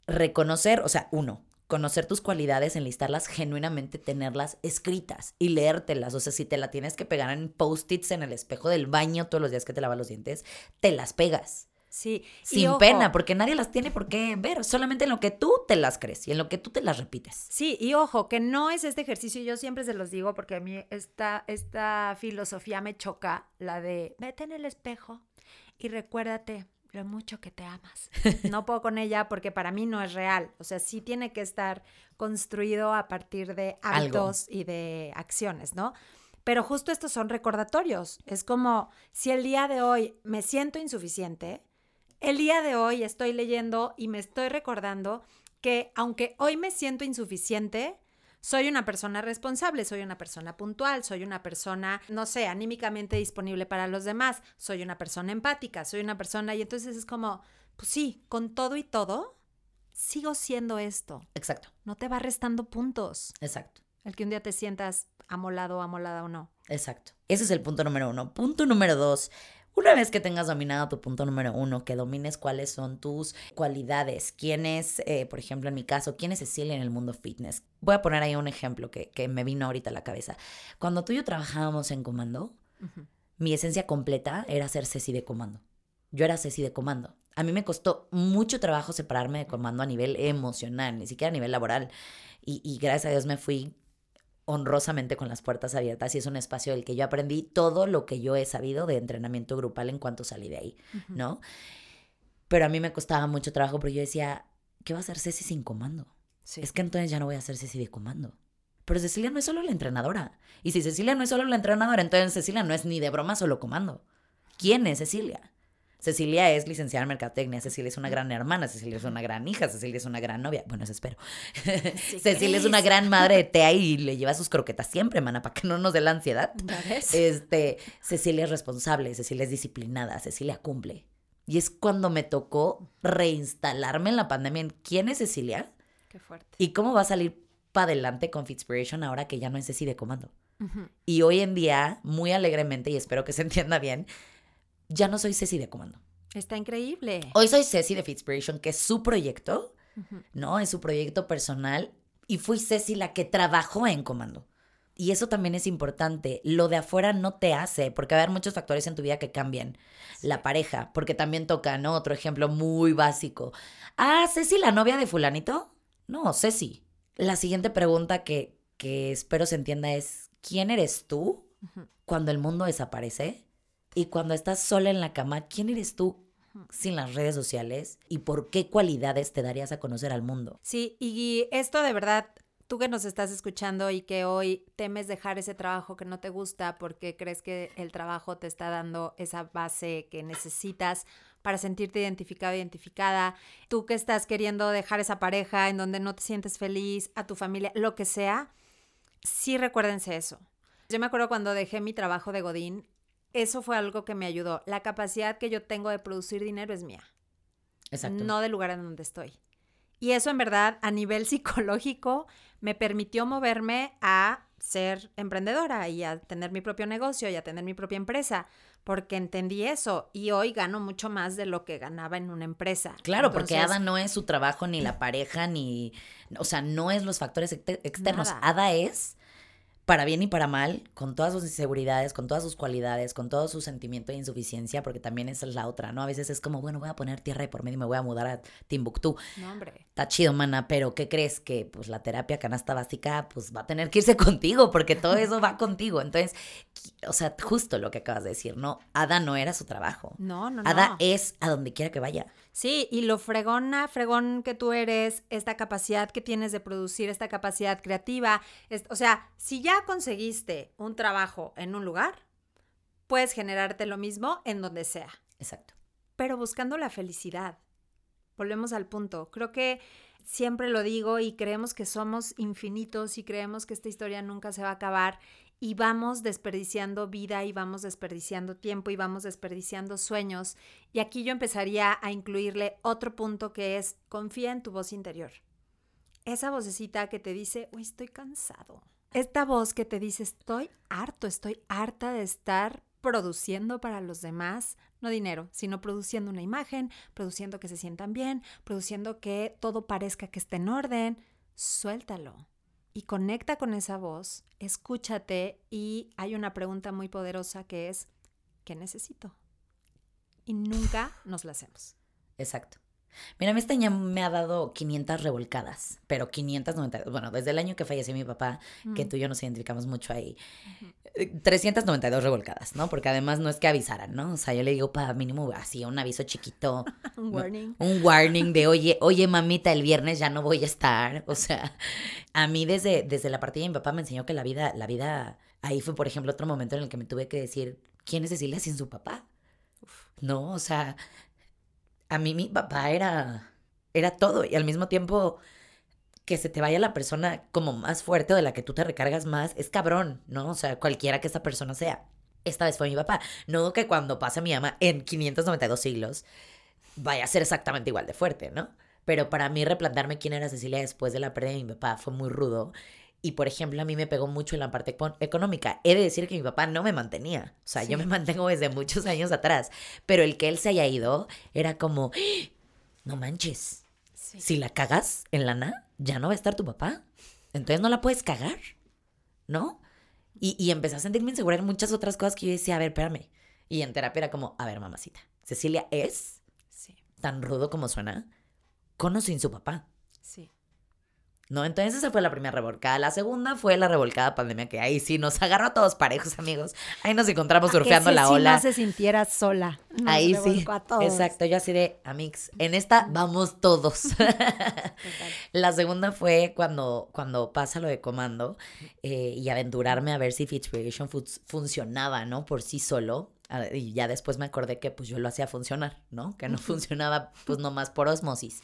reconocer, o sea, uno, conocer tus cualidades, enlistarlas genuinamente, tenerlas escritas y leértelas. O sea, si te la tienes que pegar en post-its en el espejo del baño todos los días que te lavas los dientes, te las pegas. Sí. y Sin ojo, pena, porque nadie las tiene por qué ver, solamente en lo que tú te las crees y en lo que tú te las repites. Sí, y ojo, que no es este ejercicio, yo siempre se los digo porque a mí esta, esta filosofía me choca, la de vete en el espejo y recuérdate lo mucho que te amas. (laughs) No puedo con ella porque para mí no es real, o sea, sí tiene que estar construido a partir de hábitos y de acciones, ¿no? Pero justo estos son recordatorios. Es como si el día de hoy me siento insuficiente, el día de hoy estoy leyendo y me estoy recordando que aunque hoy me siento insuficiente, soy una persona responsable, soy una persona puntual, soy una persona, no sé, anímicamente disponible para los demás, soy una persona empática, soy una persona y entonces es como, pues sí, con todo y todo, sigo siendo esto. Exacto, No te va restando puntos. exacto. El que un día te sientas amolado, amolada o no. Exacto. Ese es el punto número uno. Punto número dos. Una vez que tengas dominado tu punto número uno, que domines cuáles son tus cualidades, quién es, eh, por ejemplo, en mi caso, quién es Cecilia en el mundo fitness. Voy a poner ahí un ejemplo que, que me vino ahorita a la cabeza. Cuando tú y yo trabajábamos en comando, mi esencia completa era ser Ceci de comando. Yo era Ceci de comando. A mí me costó mucho trabajo separarme de comando a nivel emocional, ni siquiera a nivel laboral. Y, y gracias a Dios me fui honrosamente con las puertas abiertas y es un espacio del que yo aprendí todo lo que yo he sabido de entrenamiento grupal en cuanto salí de ahí. ¿no? Pero a mí me costaba mucho trabajo porque yo decía, ¿qué va a hacer Ceci sin comando? Sí. Es que entonces ya no voy a ser Ceci de comando. Pero Cecilia no es solo la entrenadora. Y si Cecilia no es solo la entrenadora, entonces Cecilia no es ni de broma solo comando. ¿Quién es Cecilia? Cecilia es licenciada en mercadotecnia, Cecilia es una gran hermana, Cecilia es una gran hija, Cecilia es una gran novia. Bueno, eso espero. (laughs) Cecilia es una gran madre de Tea y le lleva sus croquetas siempre, mana, para que no nos dé la ansiedad. Este, Cecilia es responsable, Cecilia es disciplinada, Cecilia cumple. Y es cuando me tocó reinstalarme en la pandemia en quién es Cecilia. Qué fuerte. Y cómo va a salir para adelante con Fitspiration ahora que ya no es Ceci de comando. Y hoy en día, muy alegremente, y espero que se entienda bien, ya no soy Ceci de comando. Está increíble. Hoy soy Ceci de Fitspiration, que es su proyecto, ¿no? Es su proyecto personal. Y fui Ceci la que trabajó en comando. Y eso también es importante. Lo de afuera no te hace, porque va a haber muchos factores en tu vida que cambien. La pareja, porque también toca, ¿no? Otro ejemplo muy básico. Ah, Ceci, la novia de fulanito. No, Ceci. La siguiente pregunta que, que espero se entienda es, ¿quién eres tú cuando el mundo desaparece? Y cuando estás sola en la cama, ¿quién eres tú sin las redes sociales? ¿Y por qué cualidades te darías a conocer al mundo? Sí, y esto de verdad, tú que nos estás escuchando y que hoy temes dejar ese trabajo que no te gusta porque crees que el trabajo te está dando esa base que necesitas para sentirte identificado, identificada, tú que estás queriendo dejar esa pareja en donde no te sientes feliz, a tu familia, lo que sea, sí recuérdense eso. Yo me acuerdo cuando dejé mi trabajo de Godín, eso fue algo que me ayudó. La capacidad que yo tengo de producir dinero es mía. Exacto. No del lugar en donde estoy. Y eso en verdad a nivel (laughs) psicológico me permitió moverme a ser emprendedora y a tener mi propio negocio y a tener mi propia empresa, porque entendí eso y hoy gano mucho más de lo que ganaba en una empresa. Claro, porque Ada no es su trabajo, ni la pareja, ni, o sea, no es los factores externos. Ada es para bien y para mal, con todas sus inseguridades, con todas sus cualidades, con todo su sentimiento de insuficiencia, porque también esa es la otra, ¿no? A veces es como, bueno, voy a poner tierra y por medio me voy a mudar a Timbuktu. No, hombre. Está chido, mana, pero ¿qué crees? Que pues la terapia canasta básica, pues va a tener que irse (laughs) contigo, porque todo eso va contigo. Entonces, o sea, justo lo que acabas de decir, ¿no? Ada no era su trabajo. No, no, no. Ada es a donde quiera que vaya. Sí, y lo fregona, fregón que tú eres, esta capacidad que tienes de producir, esta capacidad creativa. o sea, si ya conseguiste un trabajo en un lugar, puedes generarte lo mismo en donde sea. Exacto. Pero buscando la felicidad. Volvemos al punto. Creo que siempre lo digo y creemos que somos infinitos y creemos que esta historia nunca se va a acabar y vamos desperdiciando vida y vamos desperdiciando tiempo y vamos desperdiciando sueños. Y aquí yo empezaría a incluirle otro punto que es confía en tu voz interior. Esa vocecita que te dice, uy, estoy cansado. Esta voz que te dice, estoy harto, estoy harta de estar produciendo para los demás, no dinero, sino produciendo una imagen, produciendo que se sientan bien, produciendo que todo parezca que esté en orden. Suéltalo y conecta con esa voz, escúchate y hay una pregunta muy poderosa que es, ¿qué necesito? Y nunca nos la hacemos. Exacto. Mira, a mí este año me ha dado 500 revolcadas, pero 592, bueno, desde el año que falleció mi papá, que tú y yo nos identificamos mucho ahí, 392 revolcadas, ¿no? Porque además no es que avisaran, ¿no? O sea, yo le digo para mínimo así un aviso chiquito. (laughs) un warning. Un warning de, (laughs) oye, oye, mamita, el viernes ya no voy a estar. O sea, a mí desde, desde la partida de mi papá me enseñó que la vida, la vida, ahí fue, por ejemplo, otro momento en el que me tuve que decir, ¿quién es Cecilia sin su papá? No, o sea, a mí mi papá era, era todo y al mismo tiempo que se te vaya la persona como más fuerte o de la que tú te recargas más, es cabrón, ¿no? O sea, cualquiera que esa persona sea. Esta vez fue mi papá. No que cuando pase mi ama en 592 siglos vaya a ser exactamente igual de fuerte, ¿no? Pero para mí replantearme quién era Cecilia después de la pérdida de mi papá fue muy rudo. Y por ejemplo, a mí me pegó mucho en la parte económica. He de decir que mi papá no me mantenía. O sea, yo me mantengo desde muchos años atrás. Pero el que él se haya ido era como, no manches. Si la cagas en lana, ya no va a estar tu papá. Entonces no la puedes cagar, ¿no? Y, y empecé a sentirme insegura en muchas otras cosas que yo decía, a ver, espérame. Y en terapia era como, a ver, mamacita, Cecilia es tan rudo como suena, con o sin su papá. ¿No? Entonces esa fue la primera revolcada. La segunda fue la revolcada pandemia, que ahí sí nos (laughs) agarró a todos parejos, amigos. Ahí nos encontramos surfeando la ola. no se sintiera sola. ahí sí. Exacto, yo así de, amix, en esta vamos todos. (laughs) la segunda fue cuando, cuando pasa lo de comando eh, y aventurarme a ver si Fitch funcionaba, ¿no? Por sí solo. Y ya después me acordé que pues yo lo hacía funcionar, ¿no? Que no funcionaba pues nomás por osmosis.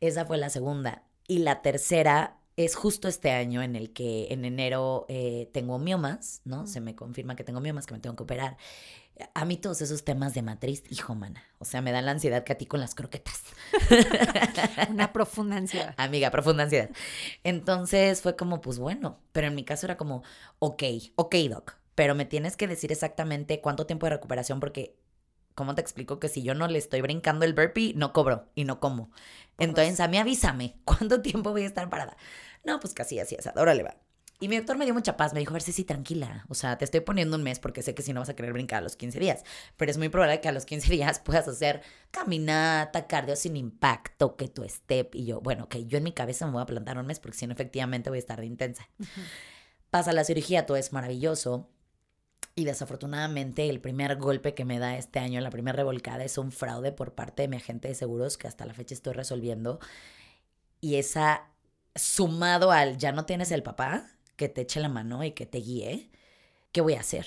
Esa fue la segunda. Y la tercera es justo este año en el que en enero eh, tengo miomas, ¿no? Se me confirma que tengo miomas, que me tengo que operar. A mí todos esos temas de matriz, hijo, mana. O sea, me dan la ansiedad que a ti con las croquetas. (laughs) Una (laughs) profunda ansiedad. Amiga, profunda ansiedad. Entonces fue como, pues bueno, pero en mi caso era como, ok, ok, doc, pero me tienes que decir exactamente cuánto tiempo de recuperación porque, ¿cómo te explico que si yo no le estoy brincando el burpee, no cobro y no como? Entonces a mí avísame, (laughs) ¿cuánto tiempo voy a estar parada? No, pues casi así, así, órale va. Y mi doctor me dio mucha paz, me dijo, a ver, sí, tranquila, o sea, te estoy poniendo un mes porque sé que si no vas a querer brincar a los 15 días, pero es muy probable que a los 15 (laughs) días puedas hacer caminata, cardio sin impacto, que tu step, y yo, bueno, que yo en mi cabeza me voy a plantar un mes porque si no, efectivamente voy a estar de intensa. Pasa la cirugía, todo es maravilloso, y desafortunadamente el primer golpe que me da este año, la primera revolcada, es un fraude por parte de mi agente de seguros que hasta la fecha estoy resolviendo. Y esa, sumado al ya no tienes el papá que te eche la mano y que te guíe, ¿qué voy a hacer?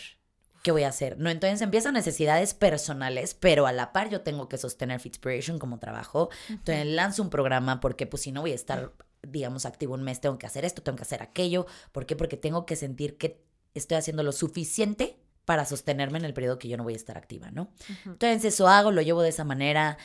¿Qué voy a hacer? No, entonces empiezan necesidades personales, pero a la par yo tengo que sostener Fitspiration como trabajo. Entonces lanzo un programa porque pues si no voy a estar, digamos, activo un mes, tengo que hacer esto, tengo que hacer aquello. ¿Por qué? Porque tengo que sentir que estoy haciendo lo suficiente para sostenerme en el periodo que yo no voy a estar activa, ¿no? Entonces eso hago, lo llevo de esa manera.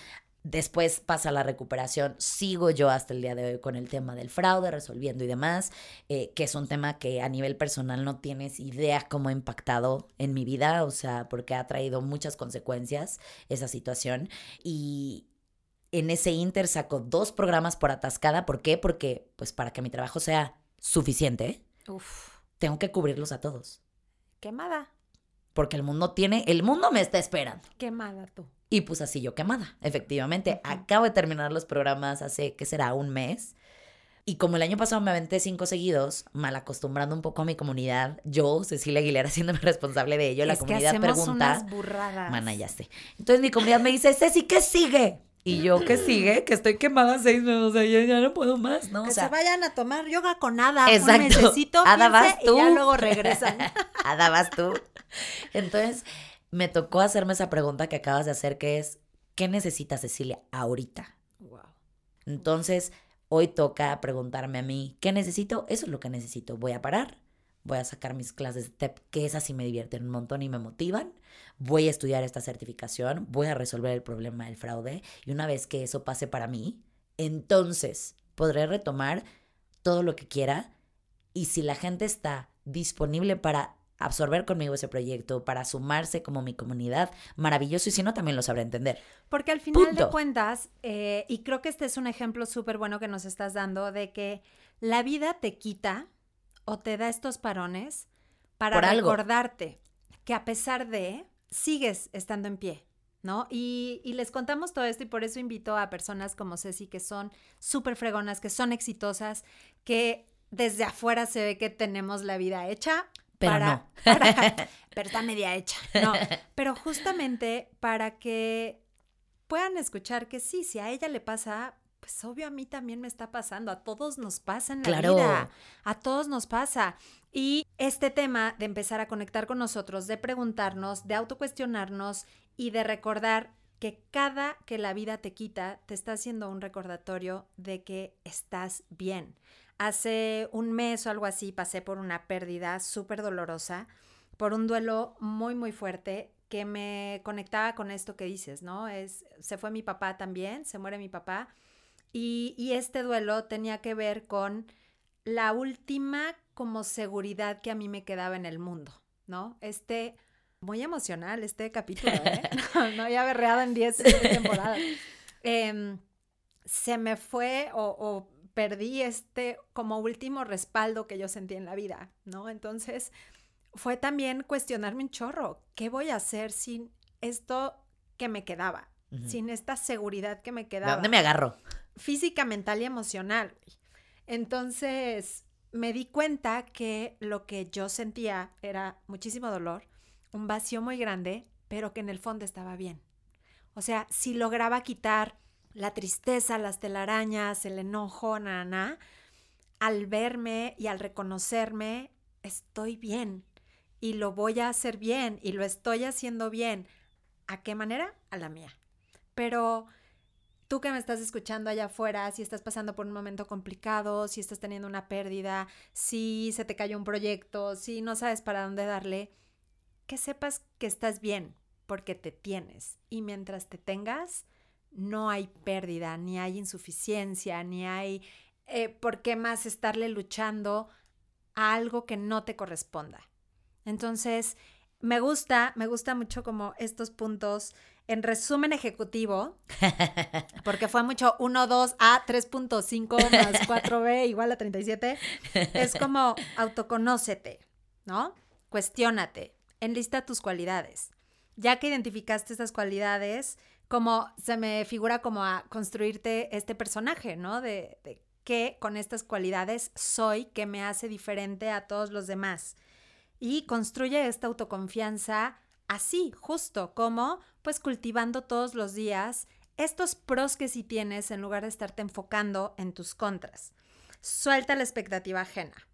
Después pasa la recuperación, sigo yo hasta el día de hoy con el tema del fraude, resolviendo y demás, eh, que es un tema que a nivel personal no tienes idea cómo ha impactado en mi vida, o sea, porque ha traído muchas consecuencias esa situación. Y en ese inter saco dos programas por atascada, ¿por qué? Porque, pues para que mi trabajo sea suficiente, Uf, tengo que cubrirlos a todos. quemada, Porque el mundo tiene, el mundo me está esperando. quemada tú. Y pues así yo quemada, efectivamente. Acabo de terminar los programas hace, ¿qué será? Un mes. Y como el año pasado me aventé cinco seguidos, mal acostumbrando un poco a mi comunidad, yo, Cecilia Aguilera, (laughs) haciéndome responsable de ello, la que comunidad hacemos pregunta, unas burradas. mana, ya sé. Entonces mi comunidad me dice, Ceci, ¿qué sigue? Y yo, ¿qué sigue? Que estoy quemada seis meses, o sea, ya, ya no puedo más, ¿no? Que o sea, se vayan a tomar yoga con Ada Exacto. un mesecito, Ada, 15, vas y ya tú. luego regresan. (laughs) Ada, vas tú. Entonces, me tocó hacerme esa pregunta que acabas de hacer, que es, ¿qué necesita Cecilia ahorita? wow. Entonces, hoy toca preguntarme a mí, ¿qué necesito? Eso es lo que necesito. Voy a parar, voy a sacar mis clases de TEP, que esas sí me divierten un montón y me motivan. Voy a estudiar esta certificación, voy a resolver el problema del fraude y una vez que eso pase para mí, entonces podré retomar todo lo que quiera y si la gente está disponible para absorber conmigo ese proyecto, para sumarse como mi comunidad, maravilloso y si no, también lo sabré entender. Porque al final de cuentas, eh, y creo que este es un ejemplo súper bueno que nos estás dando de que la vida te quita o te da estos parones para recordarte que a pesar de, sigues estando en pie, ¿no? Y, y les contamos todo esto y por eso invito a personas como Ceci que son súper fregonas, que son exitosas, que desde afuera se ve que tenemos la vida hecha. Pero para- no. (laughs) para- pero está media hecha. No, pero justamente para que puedan escuchar que sí, si a ella le pasa, pues obvio a mí también me está pasando, a todos nos pasa en la Claro. vida, a todos nos pasa. Y este tema de empezar a conectar con nosotros, de preguntarnos, de autocuestionarnos y de recordar que cada que la vida te quita, te está haciendo un recordatorio de que estás bien. Hace un mes o algo así pasé por una pérdida súper dolorosa, por un duelo muy, muy fuerte que me conectaba con esto que dices, ¿no? Es, se fue mi papá también, se muere mi papá, y, y este duelo tenía que ver con la última como seguridad que a mí me quedaba en el mundo, ¿no? Este, muy emocional este capítulo, ¿eh? (laughs) (laughs) No, no había berreado en 10 temporadas. (laughs) Em, se me fue o, o perdí este como último respaldo que yo sentí en la vida, ¿no? Entonces fue también cuestionarme un chorro, ¿qué voy a hacer sin esto que me quedaba? Sin esta seguridad que me ¿De quedaba dónde me agarro? Física, mental y emocional. Entonces me di cuenta que lo que yo sentía era muchísimo dolor, un vacío muy grande, pero que en el fondo estaba bien. O sea, si lograba quitar la tristeza, las telarañas, el enojo, na, na, na, al verme y al reconocerme, estoy bien. y lo voy a hacer bien y lo estoy haciendo bien. ¿A qué manera? A la mía. Pero tú que me estás escuchando allá afuera, si estás pasando por un momento complicado, si estás teniendo una pérdida, si se te cayó un proyecto, si no sabes para dónde darle, que sepas que estás bien porque te tienes. Y mientras te tengas, no hay pérdida, ni hay insuficiencia, ni hay eh, por qué más estarle luchando a algo que no te corresponda. Entonces, me gusta, me gusta mucho como estos puntos en resumen ejecutivo, (laughs) porque fue mucho 1, 2, A, 3.5 más 4B (laughs) igual a 37, es como autoconócete, ¿no? Cuestiónate, enlista tus cualidades. Ya que identificaste estas cualidades, como se me figura como a construirte este personaje, ¿no? De, de qué con estas cualidades soy que me hace diferente a todos los demás. Y construye esta autoconfianza así, justo como pues cultivando todos los días estos pros que sí tienes en lugar de estarte enfocando en tus contras. Suelta la expectativa ajena.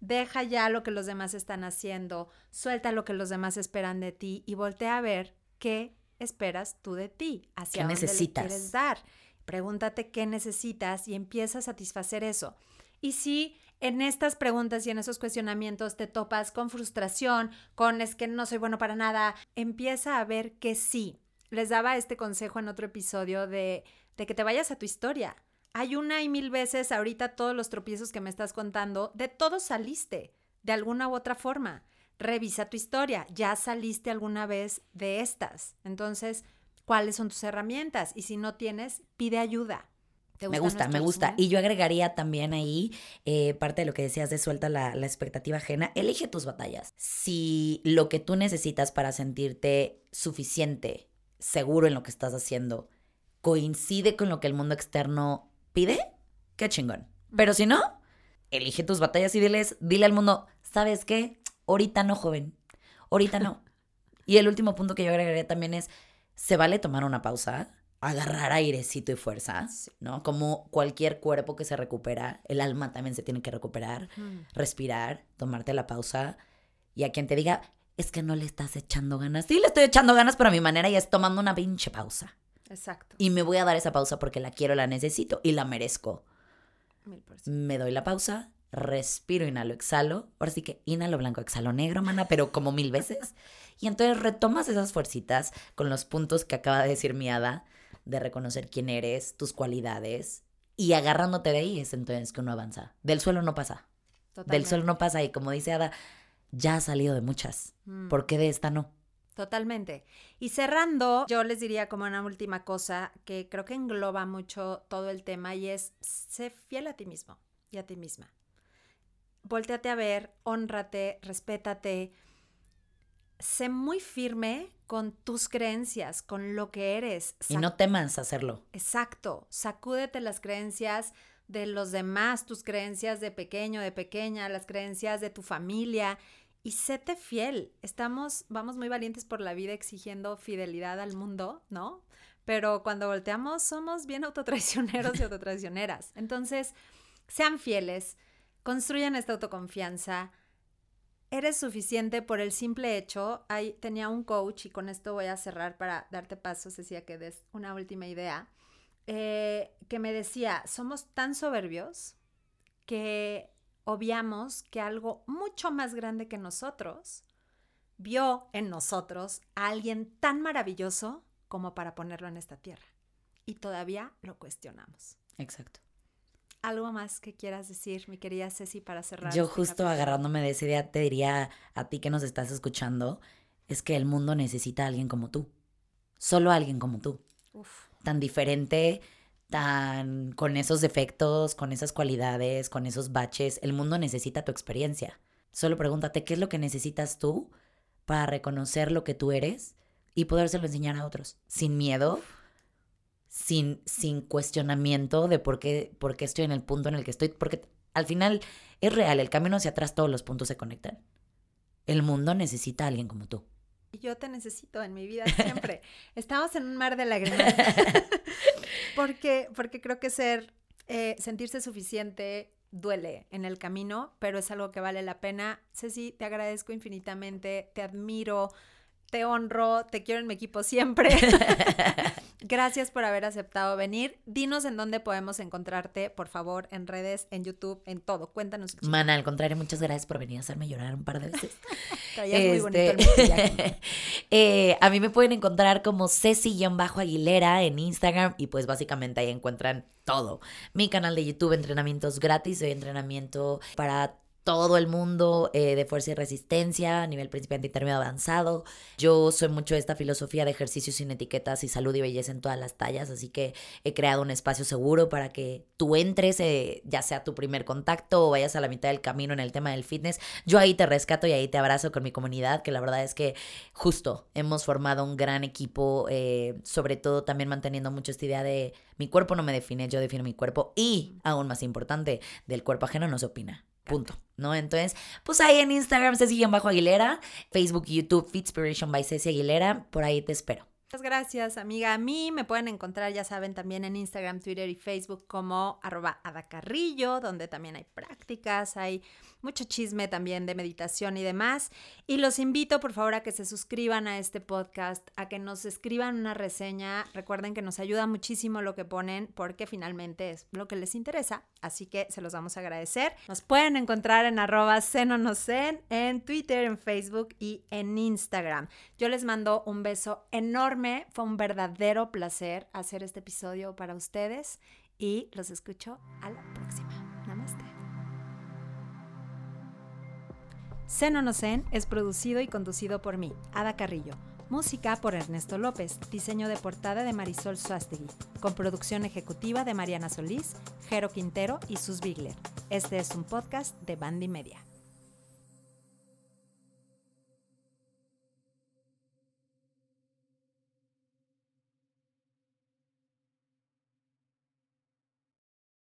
Deja ya lo que los demás están haciendo, suelta lo que los demás esperan de ti y voltea a ver qué esperas tú de ti, hacia ¿Qué dónde necesitas? le quieres dar. Pregúntate qué necesitas y empieza a satisfacer eso. Y si en estas preguntas y en esos cuestionamientos te topas con frustración, con es que no soy bueno para nada, empieza a ver que sí. Les daba este consejo en otro episodio de, de que te vayas a tu historia. Hay una y mil veces ahorita todos los tropiezos que me estás contando, de todos saliste, de alguna u otra forma. Revisa tu historia, ya saliste alguna vez de estas. Entonces, ¿cuáles son tus herramientas? Y si no tienes, pide ayuda. ¿Te Me gusta me gusta. resumen? Y yo agregaría también ahí, eh, parte de lo que decías de suelta la, la expectativa ajena, elige tus batallas. Si lo que tú necesitas para sentirte suficiente, seguro en lo que estás haciendo, coincide con lo que el mundo externo pide, qué chingón. Pero si no, elige tus batallas y diles, dile al mundo, ¿sabes qué? Ahorita no, joven. Ahorita no. (laughs) y el último punto que yo agregaría también es, se vale tomar una pausa, agarrar airecito y fuerza, ¿no? Como cualquier cuerpo que se recupera, el alma también se tiene que recuperar, respirar, tomarte la pausa y a quien te diga, es que no le estás echando ganas. Sí, le estoy echando ganas, pero a mi manera y es tomando una pinche pausa. Exacto. Y me voy a dar esa pausa porque la quiero, la necesito y la merezco. Mil. Me doy la pausa, respiro, inhalo, exhalo. Ahora sí que inhalo blanco, exhalo negro, mana, pero como mil veces. Y entonces retomas esas fuercitas con los puntos que acaba de decir mi hada, de reconocer quién eres, tus cualidades. Y agarrándote de ahí es entonces que uno avanza. Del suelo no pasa. Del suelo no pasa. Y como dice Ada, ya ha salido de muchas. Mm. ¿Por qué de esta no? Totalmente. Y cerrando, yo les diría como una última cosa que creo que engloba mucho todo el tema y es sé fiel a ti mismo y a ti misma. Voltéate a ver, honrate, respétate. Sé muy firme con tus creencias, con lo que eres. Y no temas hacerlo. Exacto. Sacúdete las creencias de los demás, tus creencias de pequeño, de pequeña, las creencias de tu familia y séte fiel. Estamos, vamos muy valientes por la vida exigiendo fidelidad al mundo, ¿no? Pero cuando volteamos somos bien autotraicioneros y (laughs) autotraicioneras. Entonces, sean fieles, construyan esta autoconfianza. Eres suficiente por el simple hecho. Ahí tenía un coach y con esto voy a cerrar para darte pasos, decía que des una última idea, eh, que me decía, somos tan soberbios que obviamos que algo mucho más grande que nosotros vio en nosotros a alguien tan maravilloso como para ponerlo en esta tierra. Y todavía lo cuestionamos. Exacto. ¿Algo más que quieras decir, mi querida Ceci, para cerrar? Yo este justo capítulo? agarrándome de esa idea te diría a ti que nos estás escuchando, es que el mundo necesita a alguien como tú. Solo alguien como tú. Uf, Tan diferente, tan con esos defectos, con esas cualidades, con esos baches. El mundo necesita tu experiencia. Solo pregúntate qué es lo que necesitas tú para reconocer lo que tú eres y podérselo enseñar a otros. Sin miedo, sin, sin cuestionamiento de por qué, por qué estoy en el punto en el que estoy. Porque al final es real, el camino hacia atrás todos los puntos se conectan. El mundo necesita a alguien como tú. Yo te necesito en mi vida siempre. (laughs) Estamos en un mar de lágrimas. (laughs) porque, porque creo que ser, eh, sentirse suficiente duele en el camino, pero es algo que vale la pena. Ceci, te agradezco infinitamente, te admiro, te honro, te quiero en mi equipo siempre. (laughs) (laughs) Gracias por haber aceptado venir. Dinos en dónde podemos encontrarte, por favor, en redes, en YouTube, en todo. Cuéntanos. Mana, al contrario, muchas gracias por venir a hacerme llorar un par de veces. (laughs) muy bonito el este, eh, a mí me pueden encontrar como Ceci-Aguilera en Instagram y pues básicamente ahí encuentran todo. Mi canal de YouTube, entrenamientos gratis, doy entrenamiento para todo el mundo eh, de fuerza y resistencia a nivel principiante intermedio avanzado. Yo soy mucho de esta filosofía de ejercicios sin etiquetas y salud y belleza en todas las tallas, así que he creado un espacio seguro para que tú entres, eh, ya sea tu primer contacto o vayas a la mitad del camino en el tema del fitness. Yo ahí te rescato y ahí te abrazo con mi comunidad, que la verdad es que justo hemos formado un gran equipo, eh, sobre todo también manteniendo mucho esta idea de mi cuerpo no me define, yo defino mi cuerpo y, aún más importante, del cuerpo ajeno no se opina. Punto. ¿No? Entonces, pues ahí en Instagram se siguen bajo Aguilera, Facebook y YouTube Fitspiration by Ceci Aguilera. Por ahí te espero. Muchas gracias, amiga. A mí me pueden encontrar, ya saben, también en Instagram, Twitter y Facebook como arroba adacarrillo, donde también hay prácticas, hay mucho chisme también de meditación y demás. Y los invito, por favor, a que se suscriban a este podcast, a que nos escriban una reseña. Recuerden que nos ayuda muchísimo lo que ponen porque finalmente es lo que les interesa. Así que se los vamos a agradecer. Nos pueden encontrar en arroba senonosen, en Twitter, en Facebook y en Instagram. Yo les mando un beso enorme fue un verdadero placer hacer este episodio para ustedes y los escucho a la próxima. Zen o no Zen es producido y conducido por mí, Ada Carrillo. Música por Ernesto López, diseño de portada de Marisol Suastegui, con producción ejecutiva de Mariana Solís, Jero Quintero y Sus Bigler. Este es un podcast de Bandy Media.